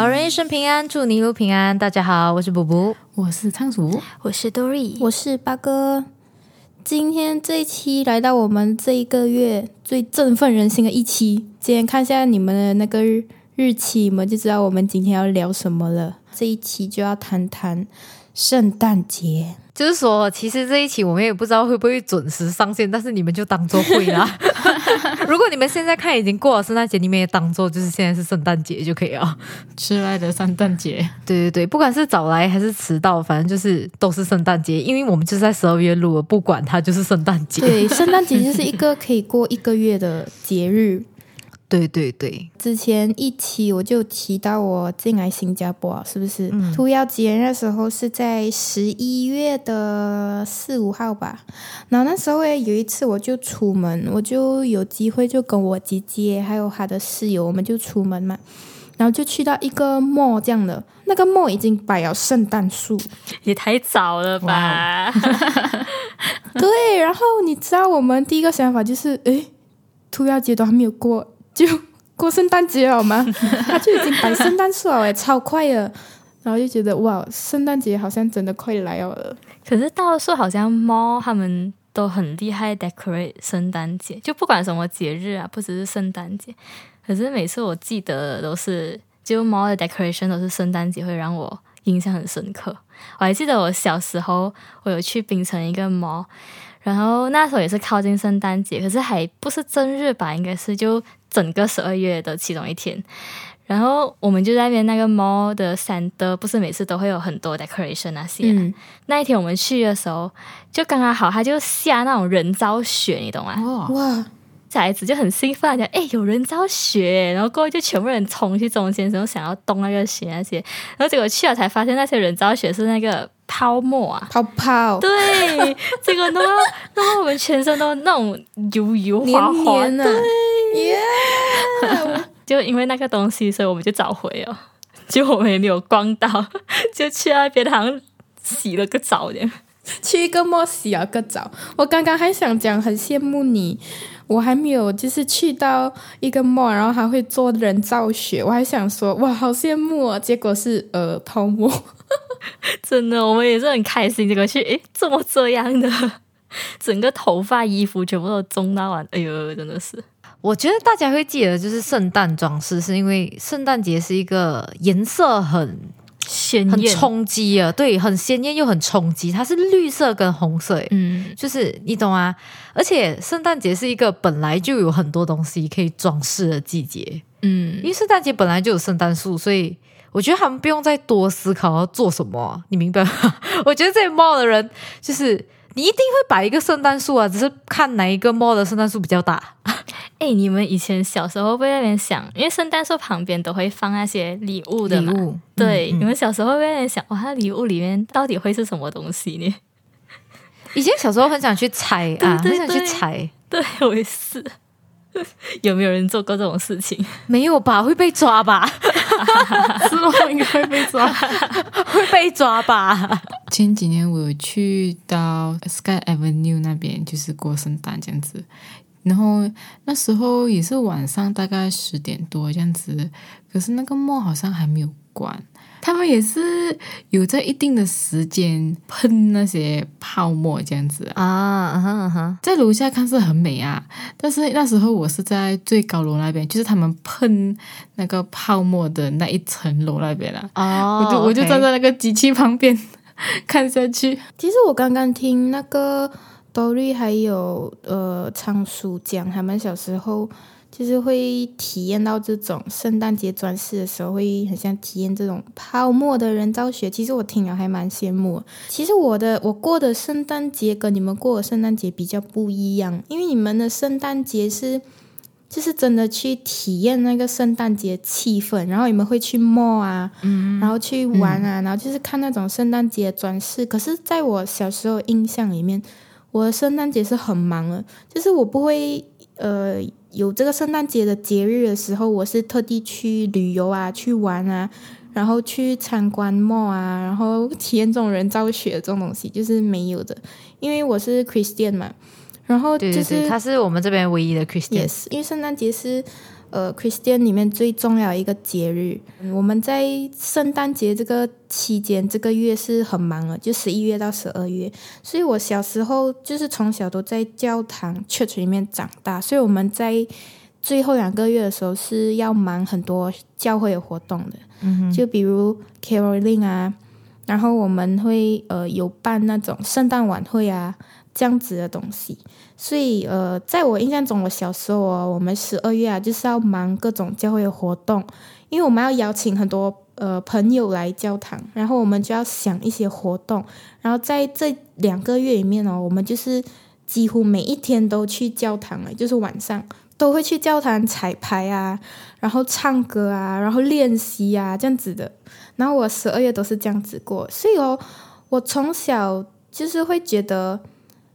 好人一生平安，祝你一路平安。大家好，我是卜卜，我是仓鼠，我是 Dory，我是八哥。今天这一期来到我们这一个月最振奋人心的一期。今天看一下你们的那个日期，你们就知道我们今天要聊什么了。这一期就要谈谈圣诞节。就是说，其实这一期我们也不知道会不会准时上线，但是你们就当做会啦。如果你们现在看已经过了圣诞节，你们也当做就是现在是圣诞节就可以了。迟来的圣诞节，对对对，不管是早来还是迟到，反正就是都是圣诞节，因为我们就是在十二月录，不管它就是圣诞节。对，圣诞节就是一个可以过一个月的节日。对对对，之前一期我就提到我进来新加坡，是不是？屠妖节那时候是在十一月的四五号吧。然后那时候诶，有一次我就出门，我就有机会就跟我姐姐还有她的室友，我们就出门嘛。然后就去到一个 mall 这样的，那个 mall 已经摆了圣诞树，也太早了吧？对。然后你知道我们第一个想法就是，诶，屠妖节都还没有过。就过圣诞节好吗？他就已经摆圣诞树了，超快的。然后就觉得哇，圣诞节好像真的快来了。可是到处好像猫他们都很厉害，decorate 圣诞节，就不管什么节日啊，不只是圣诞节。可是每次我记得都是，就猫的 decoration 都是圣诞节，会让我印象很深刻。我还记得我小时候，我有去槟城一个猫，然后那时候也是靠近圣诞节，可是还不是正日吧，应该是就。整个十二月的其中一天，然后我们就在那边那个 mall 的山的，不是每次都会有很多 decoration 那些。那一天我们去的时候，就刚刚好，他就下那种人造雪，你懂吗？哇！小孩子就很兴奋，讲：“哎，有人造雪！”然后过后就全部人冲去中间，然后想要动那个雪那些。然后结果去了才发现，那些人造雪是那个泡沫啊，泡泡。对，这个弄到弄到我们全身都那种油油滑滑的。耶！就因为那个东西，所以我们就找回了。结果我们也没有光到，就去那边好像洗了个澡的，去一个莫洗了个澡。我刚刚还想讲很羡慕你，我还没有就是去到一个莫，然后还会做人造雪。我还想说哇，好羡慕啊！结果是呃泡沫，真的，我们也是很开心。这个去诶，怎么这样的，整个头发、衣服全部都中到完，哎呦，真的是。我觉得大家会记得，就是圣诞装饰，是因为圣诞节是一个颜色很鲜艳、很冲击啊，对，很鲜艳又很冲击。它是绿色跟红色，嗯，就是你懂啊。而且圣诞节是一个本来就有很多东西可以装饰的季节，嗯，因为圣诞节本来就有圣诞树，所以我觉得他们不用再多思考要做什么，你明白吗？我觉得这些帽的人，就是你一定会摆一个圣诞树啊，只是看哪一个帽的圣诞树比较大。哎，你们以前小时候会在那边想，因为圣诞树旁边都会放那些礼物的嘛。对，你们小时候会在那边想，哇，它礼物里面到底会是什么东西呢？以前小时候很想去猜啊，很想去猜。对，我也是。有没有人做过这种事情？没有吧？会被抓吧？是吗？应该会被抓，会被抓吧？前几年我去到 Sky Avenue 那边，就是过圣诞这样子。然后那时候也是晚上大概十点多这样子，可是那个墨好像还没有关。他们也是有在一定的时间喷那些泡沫这样子啊，在楼下看是很美啊。但是那时候我是在最高楼那边，就是他们喷那个泡沫的那一层楼那边了。哦，我就我就站在那个机器旁边看下去。其实我刚刚听那个。多瑞还有呃仓鼠讲，他们小时候就是会体验到这种圣诞节装饰的时候，会很像体验这种泡沫的人造雪。其实我听了还蛮羡慕。其实我的我过的圣诞节跟你们过的圣诞节比较不一样，因为你们的圣诞节是就是真的去体验那个圣诞节气氛，然后你们会去 mall 啊，嗯，然后去玩啊，然后就是看那种圣诞节装饰。可是在我小时候印象里面。我的圣诞节是很忙的，就是我不会呃有这个圣诞节的节日的时候，我是特地去旅游啊，去玩啊，然后去参观 mall 啊，然后体验这种人造雪这种东西，就是没有的，因为我是 Christian 嘛，然后就是他是我们这边唯一的 Christian，因为圣诞节是呃，Christian 里面最重要的一个节日。我们在圣诞节这个期间，这个月是很忙的，就十一月到十二月。所以我小时候就是从小都在教堂 church 里面长大，所以我们在最后两个月的时候是要忙很多教会的活动的。嗯就比如 Caroling 啊，然后我们会呃有办那种圣诞晚会啊。这样子的东西，所以呃，在我印象中，我小时候哦，我们十二月啊，就是要忙各种教会的活动，因为我们要邀请很多呃朋友来教堂，然后我们就要想一些活动，然后在这两个月里面哦，我们就是几乎每一天都去教堂了，就是晚上都会去教堂彩排啊，然后唱歌啊，然后练习啊，这样子的。然后我十二月都是这样子过，所以哦，我从小就是会觉得。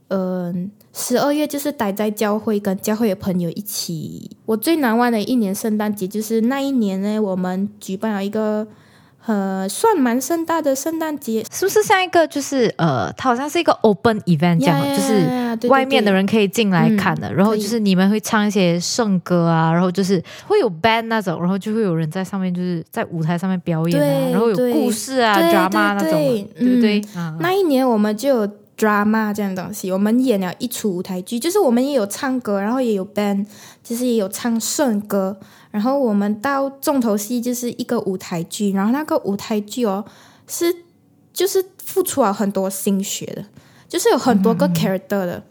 嗯，十二月就是待在教会，跟教会的朋友一起。我最难忘的一年圣诞节，就是那一年呢，我们举办了一个呃，算蛮盛大的圣诞节，是不是像一个就是呃，它好像是一个 open event 这样，就是外面的人可以进来看的。然后就是你们会唱一些圣歌啊，然后就是会有 band 那种，然后就会有人在上面，就是在舞台上面表演啊，然后有故事啊，drama 那种，对不对？那一年我们就。Drama 这样东西，我们演了一出舞台剧，就是我们也有唱歌，然后也有 band，就是也有唱圣歌，然后我们到重头戏就是一个舞台剧，然后那个舞台剧哦是就是付出了很多心血的，就是有很多个 character 的，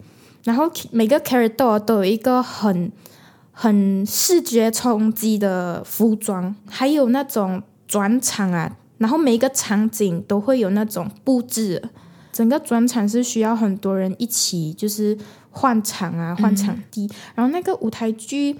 然后每个 character 都有一个很很视觉冲击的服装，还有那种转场啊，然后每一个场景都会有那种布置。整个转场是需要很多人一起，就是换场啊，换场地。然后那个舞台剧，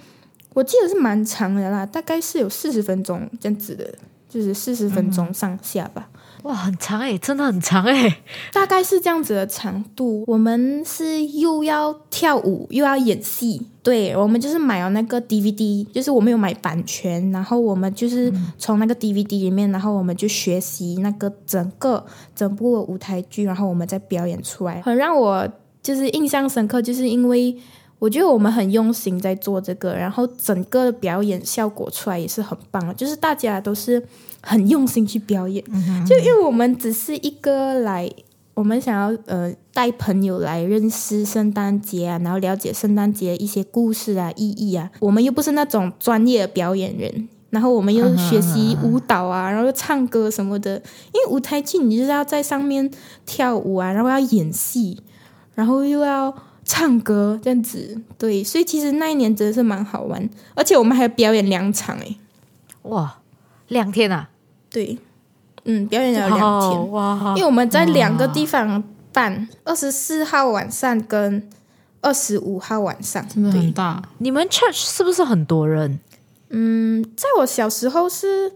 我记得是蛮长的啦，大概是有四十分钟这样子的，就是四十分钟上下吧。哇，很长诶，真的很长诶，大概是这样子的长度。我们是又要跳舞又要演戏，对，我们就是买了那个 DVD，就是我们有买版权，然后我们就是从那个 DVD 里面，然后我们就学习那个整个整部舞台剧，然后我们再表演出来。很让我就是印象深刻，就是因为我觉得我们很用心在做这个，然后整个表演效果出来也是很棒的，就是大家都是。很用心去表演，就因为我们只是一个来，我们想要呃带朋友来认识圣诞节啊，然后了解圣诞节一些故事啊、意义啊。我们又不是那种专业的表演人，然后我们又学习舞蹈啊，然后又唱歌什么的。因为舞台剧你就是要在上面跳舞啊，然后要演戏，然后又要唱歌这样子。对，所以其实那一年真的是蛮好玩，而且我们还表演两场诶，哇，两天啊！对，嗯，表演了两天，哇！因为我们在两个地方办，二十四号晚上跟二十五号晚上，真的很大。你们 church 是不是很多人？嗯，在我小时候是。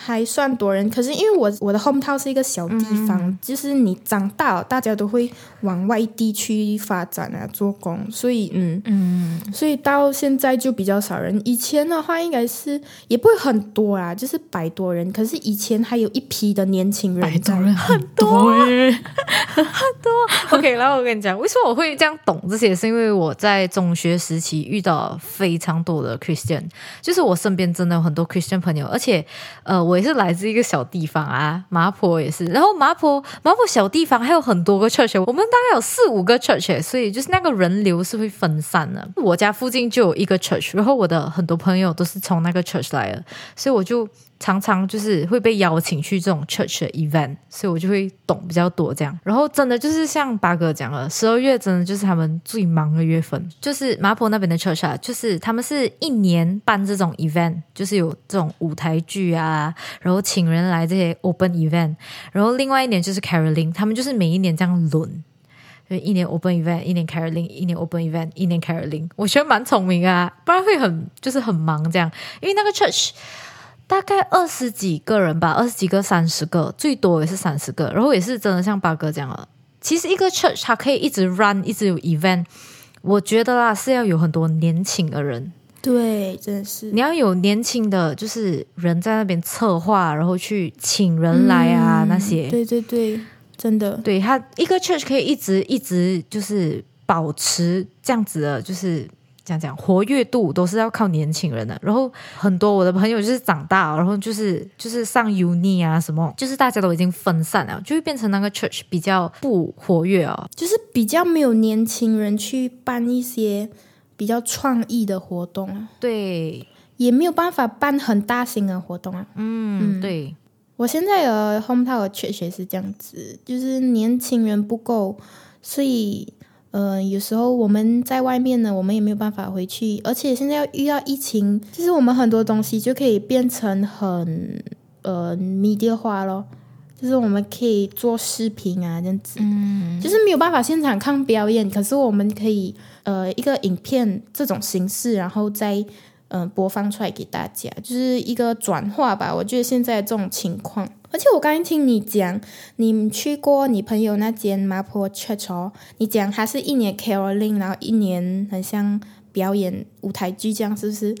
还算多人，可是因为我我的 home town 是一个小地方，就是你长大了，大家都会往外地去发展啊，做工，所以嗯嗯，所以到现在就比较少人。以前的话，应该是也不会很多啊，就是百多人。可是以前还有一批的年轻人，百多人很多 很多。OK，然后我跟你讲，为什么我会这样懂这些？是因为我在中学时期遇到非常多的 Christian，就是我身边真的有很多 Christian 朋友，而且呃。我也是来自一个小地方啊，麻婆也是。然后麻婆麻婆小地方还有很多个 church，我们大概有四五个 church，所以就是那个人流是会分散的。我家附近就有一个 church，然后我的很多朋友都是从那个 church 来的，所以我就。常常就是会被邀请去这种 church 的 event，所以我就会懂比较多这样。然后真的就是像八哥讲了，十二月真的就是他们最忙的月份。就是麻婆那边的 church 啊，就是他们是一年办这种 event，就是有这种舞台剧啊，然后请人来这些 open event。然后另外一年就是 Caroling，他们就是每一年这样轮，就一年 open event，一年 Caroling，一年 open event，一年 Caroling。我觉得蛮聪明啊，不然会很就是很忙这样，因为那个 church。大概二十几个人吧，二十几个、三十个，最多也是三十个。然后也是真的像八哥这样了。其实一个 church 它可以一直 run，一直有 event。我觉得啦，是要有很多年轻的人。对，真的是你要有年轻的，就是人在那边策划，然后去请人来啊那些。对对对，真的。对他一个 church 可以一直一直就是保持这样子的，就是。讲讲活跃度都是要靠年轻人的。然后很多我的朋友就是长大，然后就是就是上 uni 啊什么，就是大家都已经分散了，就会变成那个 church 比较不活跃哦，就是比较没有年轻人去办一些比较创意的活动啊。对，也没有办法办很大型的活动啊。嗯，对。我现在的 home tower church 也是这样子，就是年轻人不够，所以呃，有时候我们在外面呢，我们也没有办法回去。而且现在要遇到疫情，其实我们很多东西就可以变成很呃 media 化咯，就是我们可以做视频啊，这样子，嗯，就是没有办法现场看表演，可是我们可以呃一个影片这种形式，然后再。嗯，播放出来给大家，就是一个转化吧。我觉得现在这种情况，而且我刚才听你讲，你去过你朋友那间麻婆 church 哦，你讲他是一年 caroling，然后一年很像表演舞台剧这样，是不是？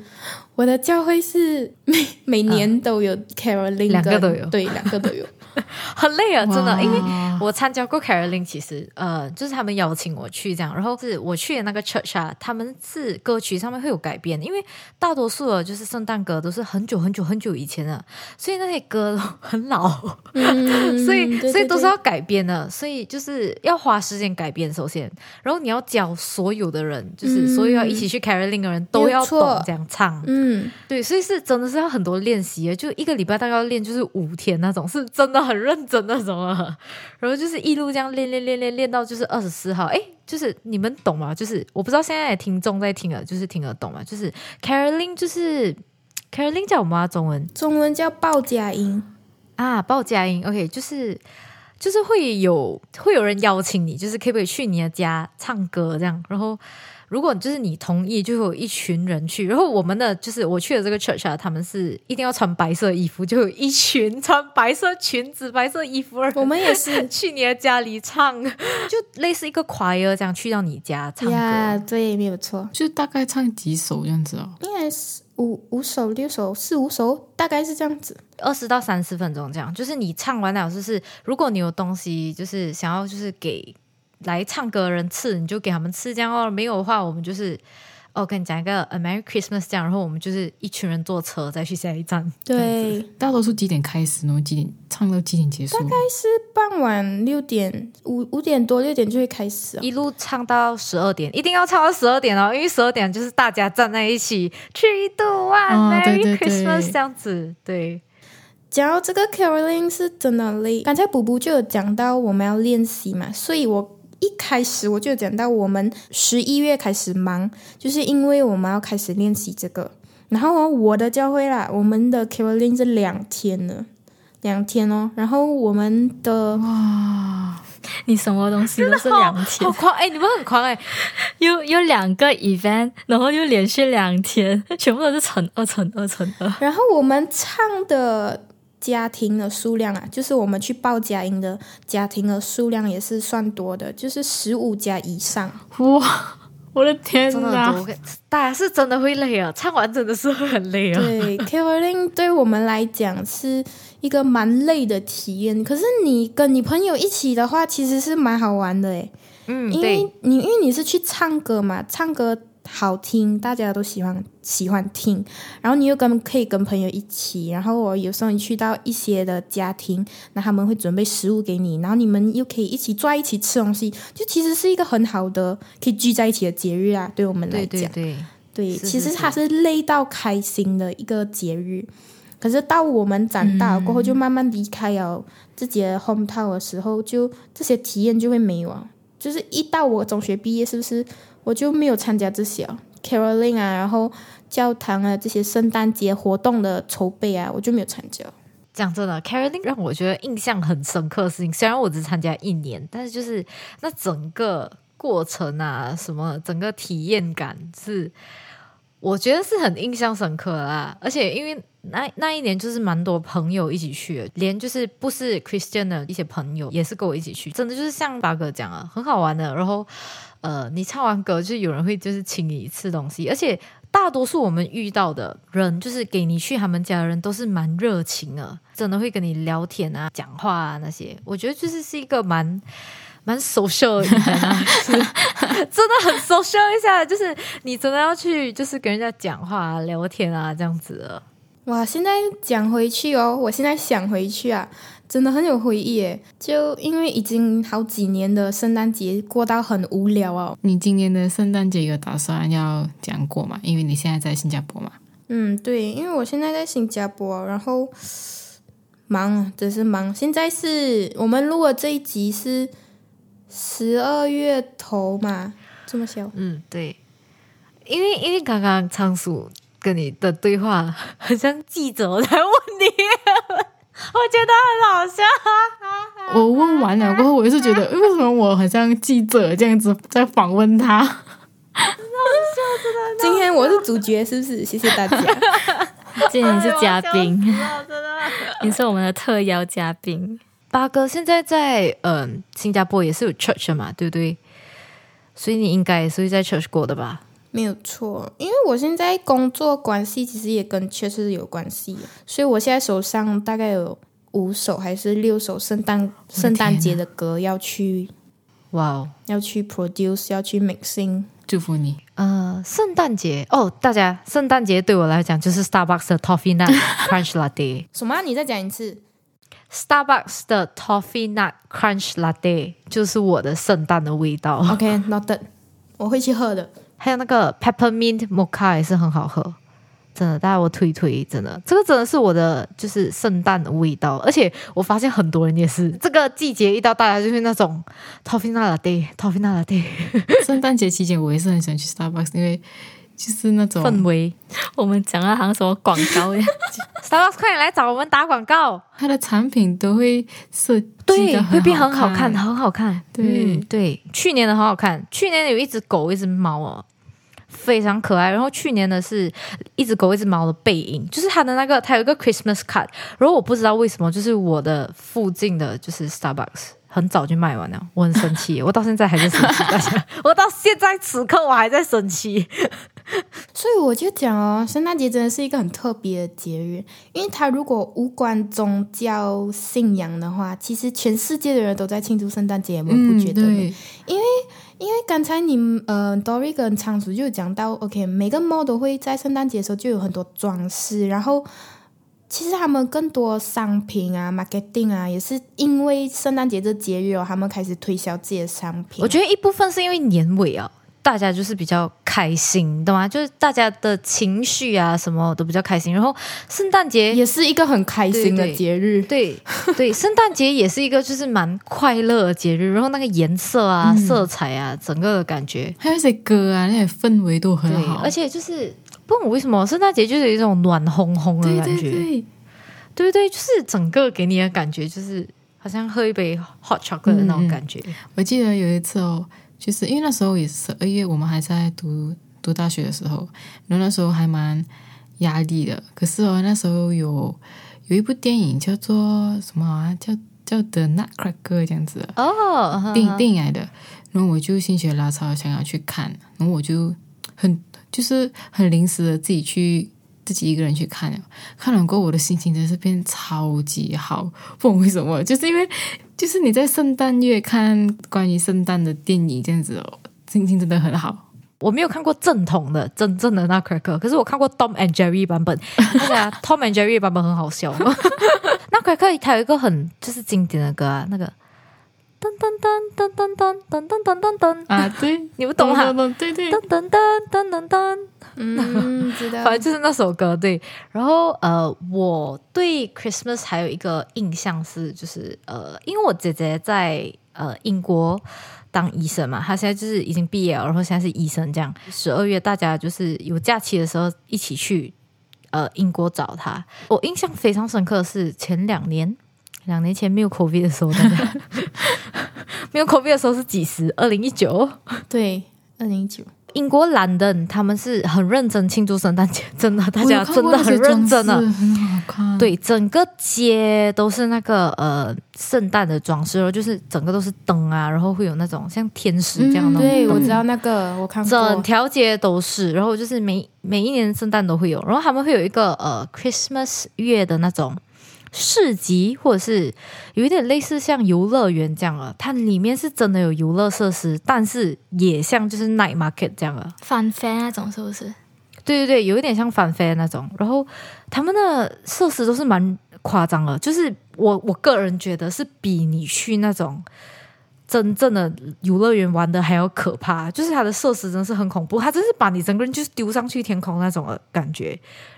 我的教会是每每年都有 caroling，两个都有，对，两个都有。很累啊，真的，因为我参加过 Caroline，其实呃，就是他们邀请我去这样，然后是我去的那个 church 啊，他们是歌曲上面会有改编，因为大多数的就是圣诞歌都是很久很久很久以前的，所以那些歌都很老，所以所以都是要改编的，所以就是要花时间改编，首先，然后你要教所有的人，就是所有要一起去 Caroline 的人都要懂这样唱，嗯，对，所以是真的是要很多练习，就一个礼拜大概要练就是五天那种，是真的。很认真那种啊，然后就是一路这样练练练练练到就是二十四号，哎，就是你们懂吗？就是我不知道现在听众在听了，就是听得懂吗？就是 Caroline，就是 Caroline 叫什么中文？中文叫报佳音啊，报佳音。OK，就是就是会有会有人邀请你，就是可不可以去你的家唱歌这样，然后。如果就是你同意，就有一群人去。然后我们的就是我去的这个 church 啊，他们是一定要穿白色衣服，就有一群穿白色裙子、白色衣服。我们也是去你的家里唱，就类似一个 choir 这样去到你家唱歌。对，没有错，就大概唱几首这样子哦。应该是五五首、六首、四五首，大概是这样子，二十到三十分钟这样。就是你唱完了，就是如果你有东西，就是想要就是给。来唱歌的人吃，你就给他们吃这样哦。没有的话，我们就是哦，跟你讲一个 A Merry Christmas 这样，然后我们就是一群人坐车再去下一站。对，大多数几点开始呢？几点唱到几点结束？大概是傍晚六点五五点多六点就会开始，一路唱到十二点，一定要唱到十二点哦，因为十二点就是大家站在一起去一度 One Merry Christmas 这样子。对，讲到这个 Caroling 是真的累。刚才补补就有讲到我们要练习嘛，所以我。一开始我就讲到，我们十一月开始忙，就是因为我们要开始练习这个。然后我的教会啦，我们的 Caroling 是两天呢，两天哦。然后我们的哇，你什么东西都是两天，好狂哎！你们很狂哎，有有两个 event，然后又连续两天，全部都是乘二乘二乘二。然后我们唱的。家庭的数量啊，就是我们去报佳音的家庭的数量也是算多的，就是十五家以上。哇，我的天哪！大家是真的会累啊，唱完真的是会很累啊。对 k a r o l i n 对我们来讲是一个蛮累的体验，可是你跟你朋友一起的话，其实是蛮好玩的诶。嗯，因为你因为你是去唱歌嘛，唱歌。好听，大家都喜欢喜欢听，然后你又跟可以跟朋友一起，然后我有时候你去到一些的家庭，那他们会准备食物给你，然后你们又可以一起坐在一起吃东西，就其实是一个很好的可以聚在一起的节日啊，对我们来讲，对。对，其实它是累到开心的一个节日，可是到我们长大过后，就慢慢离开了自己的 home town 的时候，就这些体验就会没有啊，就是一到我中学毕业，是不是？我就没有参加这些，Caroline 啊，然后教堂啊这些圣诞节活动的筹备啊，我就没有参加。讲真的，Caroline 让我觉得印象很深刻的事情，虽然我只参加一年，但是就是那整个过程啊，什么整个体验感是，我觉得是很印象深刻啦。而且因为那那一年就是蛮多朋友一起去，连就是不是 Christian 的一些朋友也是跟我一起去，真的就是像八哥讲啊，很好玩的。然后。呃，你唱完歌，就有人会就是请你吃东西，而且大多数我们遇到的人，就是给你去他们家的人，都是蛮热情的，真的会跟你聊天啊、讲话啊那些。我觉得就是是一个蛮蛮 social 的，真的很 social 一下，就是你真的要去，就是跟人家讲话、聊天啊，这样子的。哇，现在讲回去哦，我现在想回去啊，真的很有回忆诶。就因为已经好几年的圣诞节过到很无聊哦。你今年的圣诞节有打算要讲过吗？因为你现在在新加坡嘛。嗯，对，因为我现在在新加坡，然后忙，真是忙。现在是我们录的这一集是十二月头嘛，这么小。嗯，对，因为因为刚刚仓鼠跟你的对话好像记者在问你，我觉得很好笑。我问完了过后，我也是觉得为什么我很像记者这样子在访问他。今天我是主角，是不是？谢谢大家。今天你是嘉宾，你是我们的特邀嘉宾。八哥现在在嗯新加坡也是有 church 嘛，对不对？所以你应该也是在 church 过的吧？没有错，因为我现在工作关系其实也跟 church 有关系，所以我现在手上大概有五首还是六首圣诞圣诞节的歌要去，哇哦，要去 produce，要去 mixing。祝福你。呃，圣诞节哦，大家，圣诞节对我来讲就是 Starbucks 的 Toffee Nut Crunch Latte。什么？你再讲一次？Starbucks 的 Toffee Nut Crunch Latte 就是我的圣诞的味道。OK，Noted，我会去喝的。还有那个 Peppermint Mocha 也是很好喝。真的，大家我推推，真的，这个真的是我的就是圣诞的味道，而且我发现很多人也是这个季节一到，大家就是那种 Toffee Nut Latte，Toffee Nut Latte。圣诞节期间我也是很喜欢去 Starbucks，因为就是那种氛围。我们讲了好像什么广告一样，Starbucks 快点来找我们打广告，它的产品都会设对，会变很好看，很好看。对。对，去年的很好看，去年有一只狗，一只猫哦。非常可爱，然后去年的是一只狗一只猫的背影，就是它的那个，它有一个 Christmas card，然后我不知道为什么，就是我的附近的就是 Starbucks 很早就卖完了，我很生气，我到现在还在生气，大家，我到现在此刻我还在生气，所以我就讲哦，圣诞节真的是一个很特别的节日，因为它如果无关宗教信仰的话，其实全世界的人都在庆祝圣诞节，我们不觉得？因为因为刚才你呃，Dory 跟仓鼠就讲到，OK，每个 model 会在圣诞节的时候就有很多装饰，然后其实他们更多商品啊，marketing 啊，也是因为圣诞节这节日哦，他们开始推销自己的商品。我觉得一部分是因为年尾啊。大家就是比较开心，懂吗？就是大家的情绪啊，什么都比较开心。然后圣诞节也是一个很开心的节日，对对，圣诞节也是一个就是蛮快乐的节日。然后那个颜色啊、色彩啊，整个的感觉，还有一些歌啊，那些氛围都很好。而且就是不懂为什么圣诞节就是有一种暖烘烘的感觉，对对对，就是整个给你的感觉就是好像喝一杯 hot chocolate 的那种感觉。我记得有一次哦。就是因为那时候也是十二月，我们还在读读大学的时候，然后那时候还蛮压力的。可是哦，那时候有有一部电影叫做什么啊？叫叫《The Nutcracker》这样子哦，电电影来的。然后我就心血来潮想要去看，然后我就很就是很临时的自己去自己一个人去看了。看了过后，我的心情真是变超级好，不懂为什么，就是因为。就是你在圣诞月看关于圣诞的电影这样子哦，心情真的很好。我没有看过正统的真正的那 cracker，可是我看过 Tom and Jerry 版本。对啊，Tom and Jerry 版本很好笑。那 cracker 它有一个很就是经典的歌啊，那个噔噔噔噔噔噔噔噔噔噔啊，对，你不懂哈？对对，噔噔噔噔噔噔。嗯，知道，反正就是那首歌对。然后呃，我对 Christmas 还有一个印象是，就是呃，因为我姐姐在呃英国当医生嘛，她现在就是已经毕业了，然后现在是医生。这样十二月大家就是有假期的时候一起去呃英国找她。我印象非常深刻的是前两年，两年前没有 COVID 的时候，大家 没有 COVID 的时候是几时？二零一九，对，二零一九。英国兰登他们是很认真庆祝圣诞节，真的，大家真的很认真的，很好看。对，整个街都是那个呃圣诞的装饰，就是整个都是灯啊，然后会有那种像天使这样的。对，我知道那个，我看过。整条街都是，然后就是每每一年圣诞都会有，然后他们会有一个呃 Christmas 月的那种市集，或者是有一点类似像游乐园这样了。它里面是真的有游乐设施，但是也像就是 night market 这样了。翻飞那种是不是？对对对，有一点像翻飞那种。然后他们的设施都是蛮夸张的，就是我我个人觉得是比你去那种。真正的游乐园玩的还要可怕，就是它的设施真的是很恐怖，它真是把你整个人就是丢上去天空那种的感觉。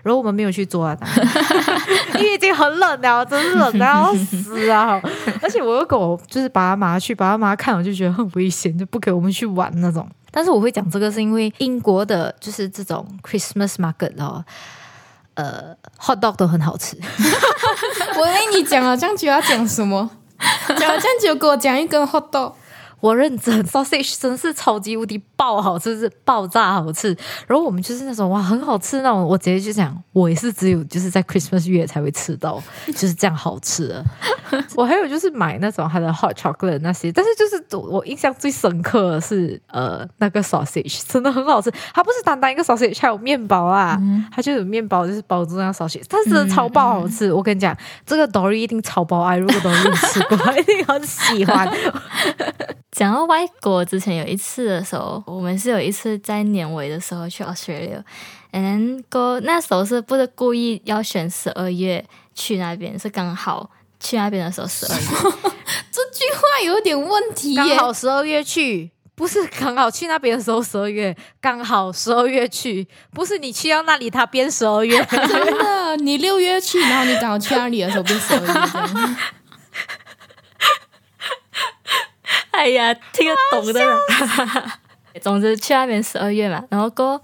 然后我们没有去做啊，因为已经很冷了，真是冷的要死啊！而且我又跟我就是爸妈去，爸妈看我就觉得很危险，就不给我们去玩那种。但是我会讲这个是因为英国的就是这种 Christmas market 哦，呃，hot dog 都很好吃。我以为你讲啊这样就要讲什么？这样就给我讲一根 hot dog。我认真，sausage 真是超级无敌爆好吃，是爆炸好吃。然后我们就是那种哇，很好吃那种。我直接就讲，我也是只有就是在 Christmas 月才会吃到，就是这样好吃的。我还有就是买那种它的 hot chocolate 那些，但是就是我印象最深刻的是呃那个 sausage 真的很好吃。它不是单单一个 sausage，还有面包啊，它就有面包就是包住那 sausage，它真的超爆好吃。我跟你讲，这个 Dory 一定超爆爱，如果 Dory 吃过，一定很喜欢。讲到外国，之前有一次的时候，我们是有一次在年尾的时候去 Australia，and 哥那时候是不是故意要选十二月去那边？是刚好去那边的时候十二月。这句话有点问题。刚好十二月去，不是刚好去那边的时候十二月，刚好十二月去，不是你去到那里他变十二月。真的，你六月去，然后你刚好去那里的时候变十二月。哎呀，听得懂的。总之去那边十二月嘛，然后过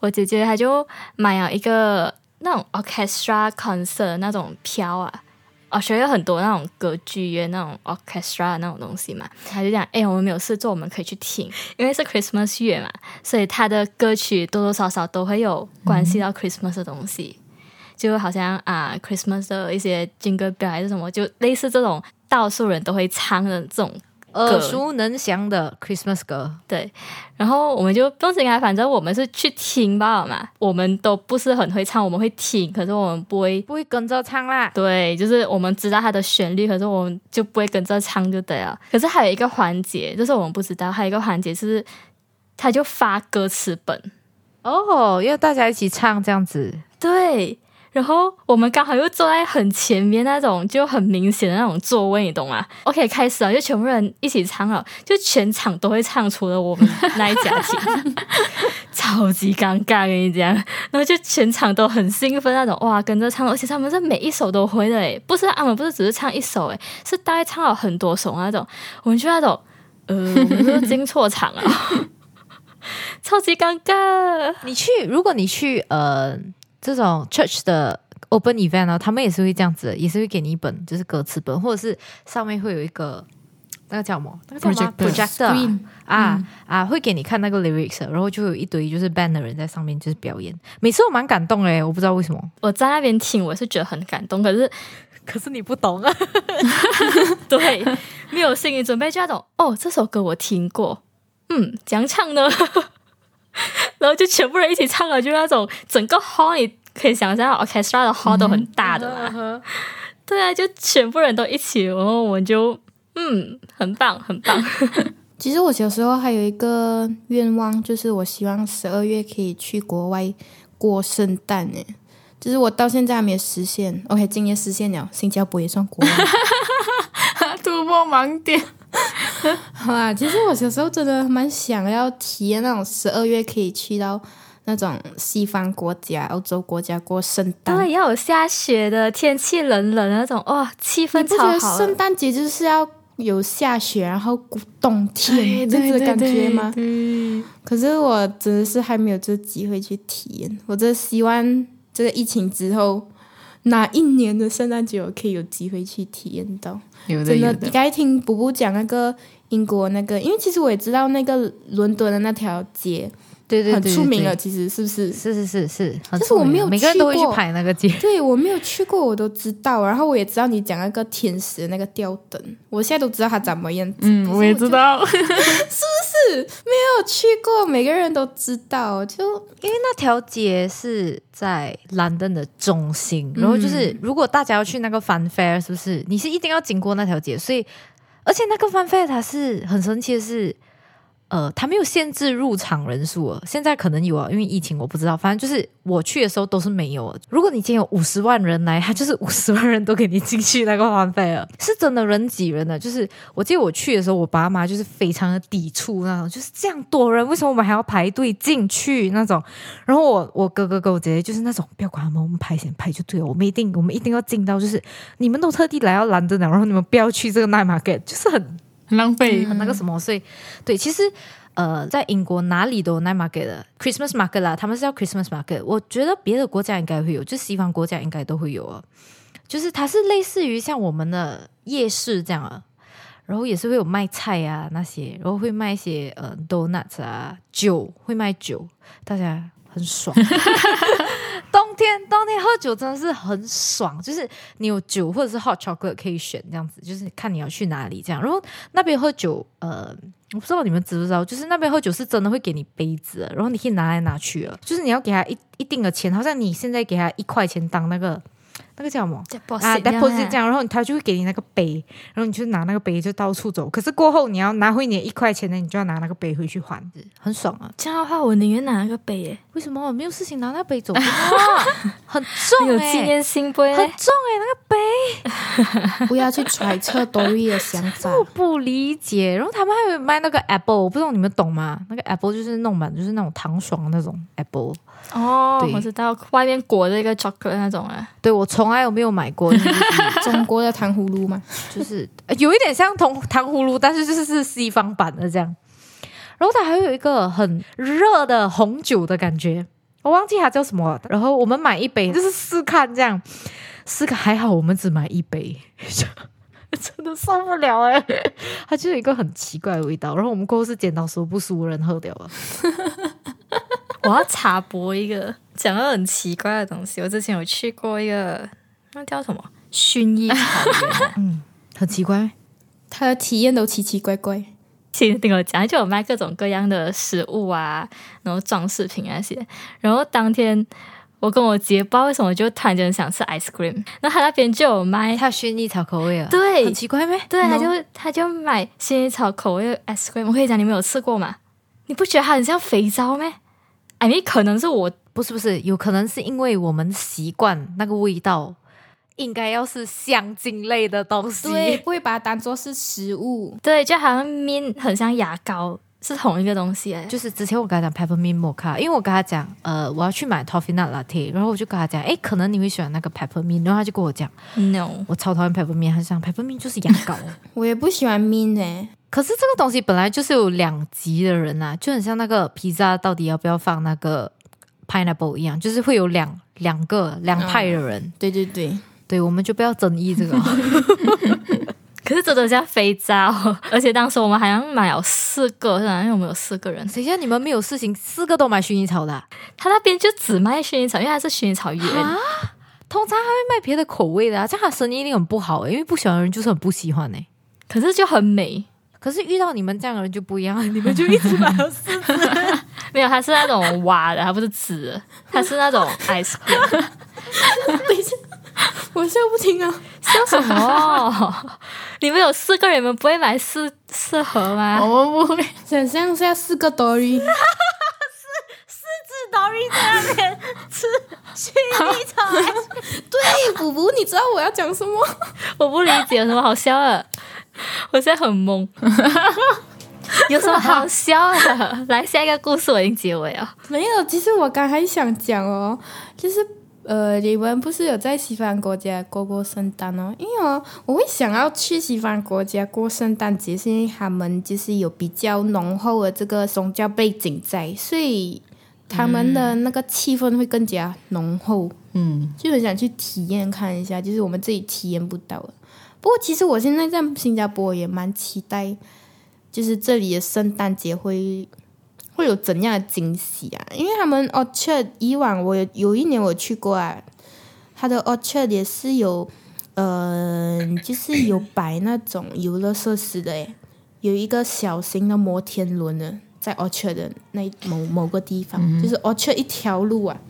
我姐姐她就买了一个那种 orchestra concert 那种票啊，哦，学了很多那种歌剧院那种 orchestra 那种东西嘛。她就讲，哎，我们没有事做，我们可以去听，因为是 Christmas 月嘛，所以她的歌曲多多少少都会有关系到 Christmas 的东西，就好像啊 Christmas 的一些军歌表还是什么，就类似这种到数人都会唱的这种。耳熟能详的 Christmas 歌，对，然后我们就不行啊，反正我们是去听吧嘛，我们都不是很会唱，我们会听，可是我们不会不会跟着唱啦。对，就是我们知道它的旋律，可是我们就不会跟着唱就对了。可是还有一个环节，就是我们不知道，还有一个环节是，他就发歌词本哦，要大家一起唱这样子，对。然后我们刚好又坐在很前面那种就很明显的那种座位，你懂吗？OK，开始了，就全部人一起唱了，就全场都会唱，除了我们那一家庭，超级尴尬，跟你讲。然后就全场都很兴奋那种，哇，跟着唱，而且他们是每一首都会的，诶，不是他们不是只是唱一首，诶，是大概唱了很多首那种。我们就那种，呃，我们是进错场了，超级尴尬。你去，如果你去，呃。这种 church 的 open event 呢，他们也是会这样子，也是会给你一本就是歌词本，或者是上面会有一个那个叫什么？那个叫什么？projector 啊啊，会给你看那个 lyrics，然后就有一堆就是 band 的人在上面就是表演。每次我蛮感动诶，我不知道为什么。我在那边听，我是觉得很感动，可是可是你不懂啊，对，没有心理准备就那种哦，这首歌我听过，嗯，怎样唱呢？然后就全部人一起唱了，就那种整个 hall 你可以想象，orchestra 的 hall 都很大的嘛。对啊，就全部人都一起，然后我们就嗯，很棒，很棒。其实我小时候还有一个愿望，就是我希望十二月可以去国外过圣诞诶，就是我到现在还没有实现。OK，今年实现了，新加坡也算国外，突破盲点。好啊，其实我小时候真的蛮想要体验那种十二月可以去到那种西方国家、欧洲国家过圣诞，对，要有下雪的天气，冷冷那种，哇，气氛超好。圣诞节就是要有下雪，然后冬天这样子感觉吗？对可是我真的是还没有这机会去体验，我真的希望这个疫情之后。哪一年的圣诞节我可以有机会去体验到？真的，你该听补补讲那个英国那个，因为其实我也知道那个伦敦的那条街，对对对很出名了。其实是不是？是是是是，但是我没有每个人都会去排那个街。对我没有去过，我都知道。然后我也知道你讲那个天使那个吊灯，我现在都知道它怎么样。嗯，我也知道，是不是？没有去过，每个人都知道。就因为那条街是在兰登的中心，然后就是如果大家要去那个 Fun Fair，是不是你是一定要经过那条街？所以，而且那个 Fun Fair 它是很神奇的是。呃，他没有限制入场人数，现在可能有啊，因为疫情我不知道。反正就是我去的时候都是没有。如果你今天有五十万人来，他就是五十万人都给你进去那个花费了，是真的人挤人的。就是我记得我去的时候，我爸妈就是非常的抵触那种，就是这样多人，为什么我们还要排队进去那种？然后我我哥哥跟我姐姐就是那种不要管他们，我们排先排就对了，我们一定我们一定要进到，就是你们都特地来要拦着呢，然后你们不要去这个奈马盖就是很。浪费很那个什么，所以对，其实呃，在英国哪里都有 night market 的 Christmas market 啦，他们是叫 Christmas market。我觉得别的国家应该会有，就西方国家应该都会有啊。就是它是类似于像我们的夜市这样啊，然后也是会有卖菜啊那些，然后会卖一些呃 donuts 啊，酒会卖酒，大家很爽。冬天，冬天喝酒真的是很爽，就是你有酒或者是 hot chocolate 可以选，这样子就是看你要去哪里这样。然后那边喝酒，呃，我不知道你们知不知道，就是那边喝酒是真的会给你杯子，然后你可以拿来拿去了，就是你要给他一一定的钱，好像你现在给他一块钱当那个。那个叫什么啊？deposit 这样，然后他就会给你那个杯，然后你就拿那个杯就到处走。可是过后你要拿回你的一块钱呢，你就要拿那个杯回去还，很爽啊！这样的话，我宁愿拿那个杯耶。为什么？没有事情拿那杯走？很重有纪念性杯，很重哎，那个杯。不要去揣测多瑞的想法，我不理解。然后他们还有卖那个 apple，我不知道你们懂吗？那个 apple 就是弄满，就是那种糖爽那种 apple。哦，我知道，外面裹着一个 chocolate 那种啊。对，我从来有没有买过 中国的糖葫芦嘛，就是有一点像糖糖葫芦，但是就是是西方版的这样。然后它还有一个很热的红酒的感觉，我忘记它叫什么。然后我们买一杯，就是试看这样，试看还好，我们只买一杯，真的受不了哎，它就有一个很奇怪的味道。然后我们过后是剪刀石不输人喝掉了。我要插播一个讲到很奇怪的东西。我之前有去过一个，那叫什么薰衣草原，嗯，很奇怪，它的体验都奇奇怪怪。其实听我讲，就有卖各种各样的食物啊，然后装饰品那些。然后当天我跟我姐不知道为什么就突然间想吃 ice cream，那他那边就有卖他薰衣草口味啊，对，很奇怪呗。对，他就他就买薰衣草口味 ice cream。我可以讲，你没有吃过吗？你不觉得它很像肥皂吗？哎，你可能是我不是不是，有可能是因为我们习惯那个味道，应该要是香精类的东西，对，不会把它当做是食物，对，就好像面很像牙膏，是同一个东西。就是之前我跟他讲 peppermint mocha，因为我跟他讲，呃，我要去买 toffee nut latte，然后我就跟他讲，哎，可能你会喜欢那个 peppermint，然后他就跟我讲，no，我超讨厌 peppermint，他讲 peppermint 就是牙膏，我也不喜欢 mint 诶。可是这个东西本来就是有两极的人呐，就很像那个披萨到底要不要放那个 pineapple 一样，就是会有两两个两派的人。对对对，对，我们就不要争议这个。可是真的像肥皂，而且当时我们好像买了四个，是吧？因为我们有四个人。谁叫你们没有事情，四个都买薰衣草的？他那边就只卖薰衣草，因为它是薰衣草园。通常还会卖别的口味的啊，这样他生意一定很不好，因为不喜欢的人就是很不喜欢呢。可是就很美。可是遇到你们这样的人就不一样，你们就一直买四支，没有，它是那种挖的，它不是纸，它是那种 ice cream。等一下，我笑不停啊！笑什么？你们有四个人，你们不会买四四盒吗？我们不会。想象下四个 Dory，四 四只 Dory 在那边吃薰衣草。对，补补，你知道我要讲什么？我不理解，有什么好笑的？我现在很懵，有什么好笑的？来下一个故事，我已经结尾了。没有，其实我刚还想讲哦，就是呃，你们不是有在西方国家过过圣诞哦？因为哦，我会想要去西方国家过圣诞节，是因为他们就是有比较浓厚的这个宗教背景在，所以他们的那个气氛会更加浓厚。嗯，就很想去体验看一下，就是我们自己体验不到的。不过，其实我现在在新加坡也蛮期待，就是这里的圣诞节会会有怎样的惊喜啊？因为他们 Orchard 以往我有有一年我去过啊，他的 Orchard 也是有，呃，就是有摆那种游乐设施的诶，有一个小型的摩天轮的，在 Orchard 的那某某个地方，就是 Orchard 一条路啊，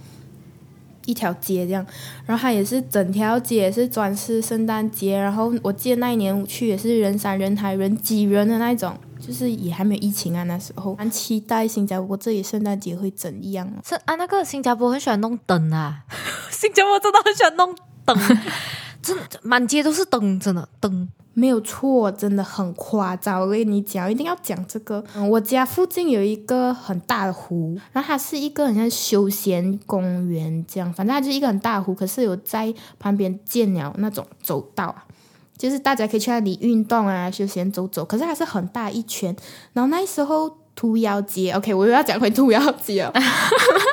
一条街这样。然后它也是整条街是装饰圣诞节，然后我记得那一年去也是人山人海、人挤人的那种。就是也还没有疫情啊，那时候蛮期待新加坡这里圣诞节会怎样。是啊，那个新加坡很喜欢弄灯啊，新加坡真的很喜欢弄灯，真满街都是灯，真的灯没有错，真的很夸张。我跟你讲，一定要讲这个。嗯，我家附近有一个很大的湖，然后它是一个很像休闲公园这样，反正它就是一个很大的湖，可是有在旁边建了那种走道啊。就是大家可以去那里运动啊，休闲走走。可是还是很大一圈。然后那时候屠妖节，OK，我又要讲回屠妖节了。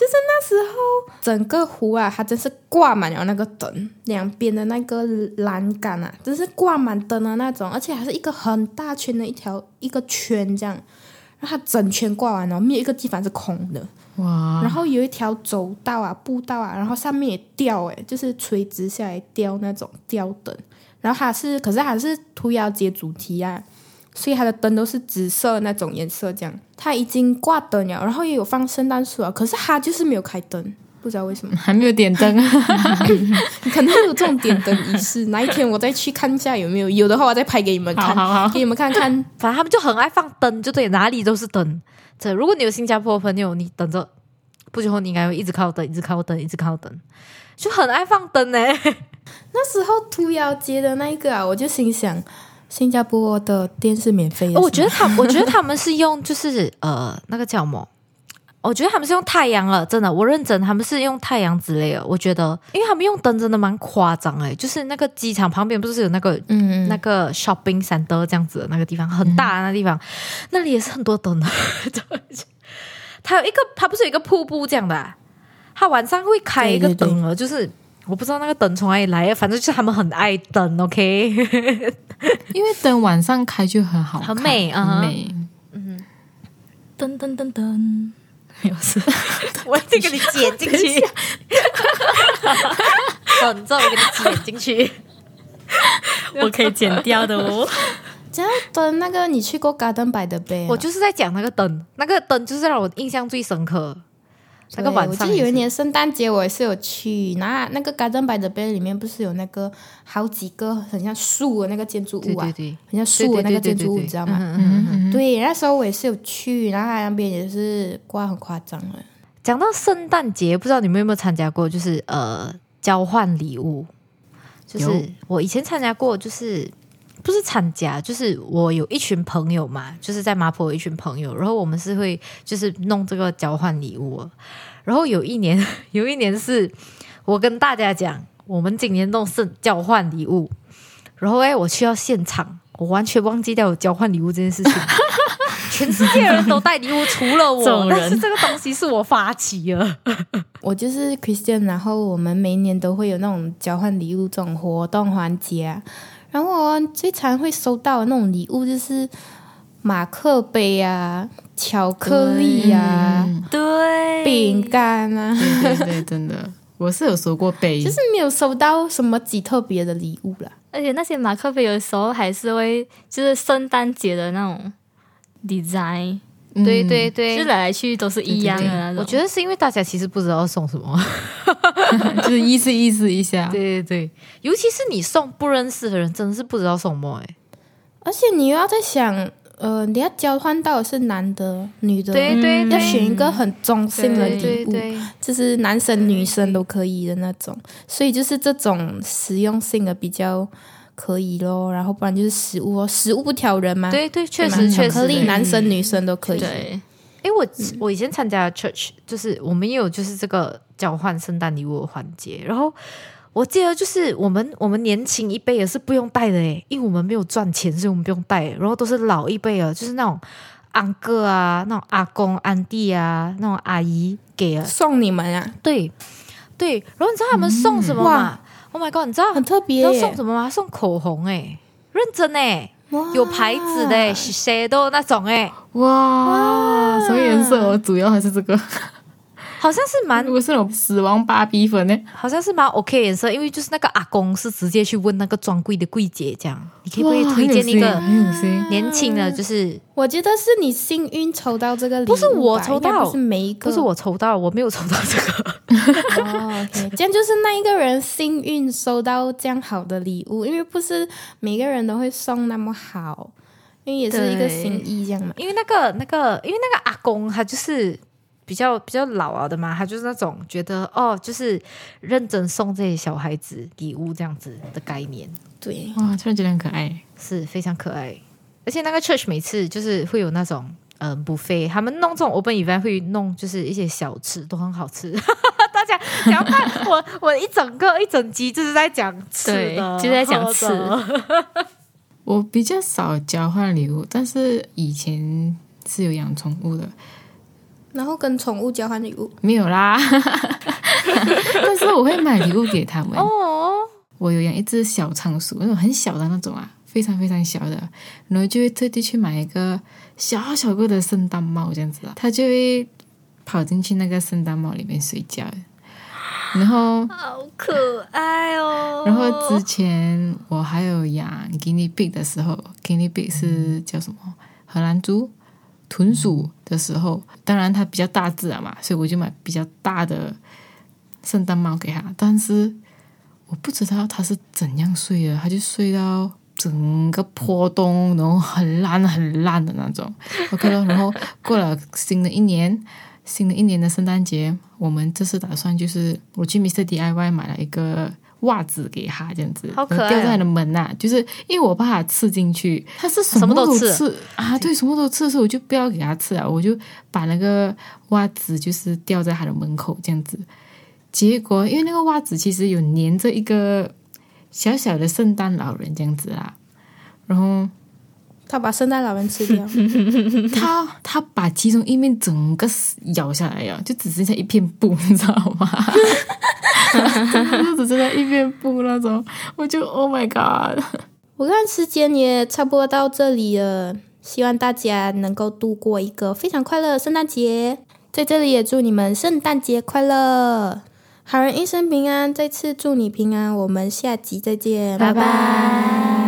就是那时候整个湖啊，它真是挂满了那个灯，两边的那个栏杆啊，真是挂满灯的那种，而且还是一个很大圈的一条一个圈这样，然后它整圈挂完了，没有一个地方是空的。哇！然后有一条走道啊，步道啊，然后上面也吊诶，就是垂直下来吊那种吊灯。然后它是，可是它是涂鸦街主题啊，所以它的灯都是紫色那种颜色，这样。它已经挂灯了，然后也有放圣诞树啊，可是它就是没有开灯，不知道为什么还没有点灯，可能有这种点灯仪式。哪一天我再去看一下有没有，有的话我再拍给你们看，给你们看看。反正他们就很爱放灯，就对，哪里都是灯。这如果你有新加坡朋友，你等着，不久后你应该会一直靠灯，一直靠灯，一直靠灯，就很爱放灯呢。那时候屠妖节的那一个啊，我就心想，新加坡的电视免费。我觉得他，我觉得他们是用就是呃那个叫什么？我觉得他们是用太阳了，真的，我认真，他们是用太阳之类的。我觉得，因为他们用灯真的蛮夸张哎，就是那个机场旁边不是有那个嗯那个 shopping center 这样子的那个地方，很大那地方，那里也是很多灯的。它有一个，它不是有一个瀑布这样的，它晚上会开一个灯啊，就是。我不知道那个灯从哪里来，反正就是他们很爱灯，OK？因为灯晚上开就很好，很美啊，很美。嗯，噔噔噔噔，有事，我一定给你剪进去。等着我，给你剪进去，我可以剪掉的哦。这样灯，那个你去过 Garden by the Bay？我就是在讲那个灯，那个灯就是让我印象最深刻。那个晚上，我记得有一年圣诞节我也是有去，那那个 Garden by the Bay 里面不是有那个好几个很像树的那个建筑物啊，很像树的那个建筑物，你知道吗？对，那时候我也是有去，然后那边也是挂很夸张了。讲到圣诞节，不知道你们有没有参加过？就是呃，交换礼物，就是我以前参加过，就是不是参加，就是我有一群朋友嘛，就是在麻坡有一群朋友，然后我们是会就是弄这个交换礼物。然后有一年，有一年是我跟大家讲，我们今年弄是交换礼物。然后哎，我去到现场，我完全忘记掉有交换礼物这件事情。全世界人都带礼物，除了我，但是这个东西是我发起的。我就是 Christian，然后我们每一年都会有那种交换礼物这种活动环节啊。然后我最常会收到的那种礼物就是马克杯啊。巧克力啊，对，饼干啊，对对对，真的，我是有收过杯，就是没有收到什么几特别的礼物啦。而且那些马克杯有时候还是会，就是圣诞节的那种 design，对对对，就来来去都是一样的那种。我觉得是因为大家其实不知道送什么，就是意思意思一下。对对对，尤其是你送不认识的人，真的是不知道送什么哎。而且你又要在想。呃，你要交换到的是男的、女的，对对，要选一个很中性的礼物，就是男生女生都可以的那种。所以就是这种实用性的比较可以咯，然后不然就是食物哦，食物不挑人嘛。对对，确实确实，男生女生都可以。对，哎，我我以前参加 church，就是我们也有就是这个交换圣诞礼物的环节，然后。我记得就是我们我们年轻一辈也是不用带的诶，因为我们没有赚钱，所以我们不用带。然后都是老一辈啊，就是那种安哥啊、那种阿公、安弟啊、那种阿姨给了送你们啊。对对，然后你知道他们送什么吗？Oh my god！你知道很特别，要送什么吗？送口红诶，认真诶，有牌子的，谁都那种哎。哇，什么颜色？主要还是这个。好像是蛮如果是那种死亡芭比粉呢？好像是蛮 OK 颜色，因为就是那个阿公是直接去问那个专柜的柜姐，这样你可不可以推荐一个年轻的，就是我觉得是你幸运抽到这个礼物，不是我抽到不是每一个，不是我抽到，我没有抽到这个。这样就是那一个人幸运收到这样好的礼物，因为不是每个人都会送那么好，因为也是一个心意这样嘛。因为那个那个，因为那个阿公他就是比较比较老啊的嘛，他就是那种觉得哦，就是认真送这些小孩子礼物这样子的概念，对，哇，突然觉得很可爱。是非常可爱。而且那个 church 每次就是会有那种嗯 buffet，他们弄这种 open event 会弄就是一些小吃都很好吃。大家想要看我我一整个一整集就是在讲吃对 的，就在讲吃我比较少交换礼物，但是以前是有养宠物的，然后跟宠物交换礼物，没有啦。但是我会买礼物给他们。哦。我有养一只小仓鼠，那种很小的那种啊，非常非常小的，然后就会特地去买一个小小个的圣诞帽这样子啊，它就会跑进去那个圣诞帽里面睡觉。然后，好可爱哦。然后之前我还有养 guinea pig 的时候，guinea pig 是叫什么？荷兰猪、豚鼠的时候，当然它比较大只啊嘛，所以我就买比较大的圣诞帽给它。但是我不知道它是怎样睡的，它就睡到整个破洞，然后很烂很烂的那种。OK 了，然后过了新的一年。新的一年的圣诞节，我们这次打算就是我去 Mr DIY 买了一个袜子给他，这样子，好可爱然后吊在他的门呐、就是因为我怕他刺进去，他是什什么都都刺。刺啊，对，什么都刺，所以我就不要给他刺啊，我就把那个袜子就是掉在他的门口这样子。结果因为那个袜子其实有粘着一个小小的圣诞老人这样子啦，然后他把圣诞老人吃掉，他他把其中一面整个咬下来呀，就只剩下一片布，你知道吗？就只剩下一片布那种，我就 Oh my God！我看时间也差不多到这里了，希望大家能够度过一个非常快乐的圣诞节。在这里也祝你们圣诞节快乐，好人一生平安。再次祝你平安，我们下集再见，拜拜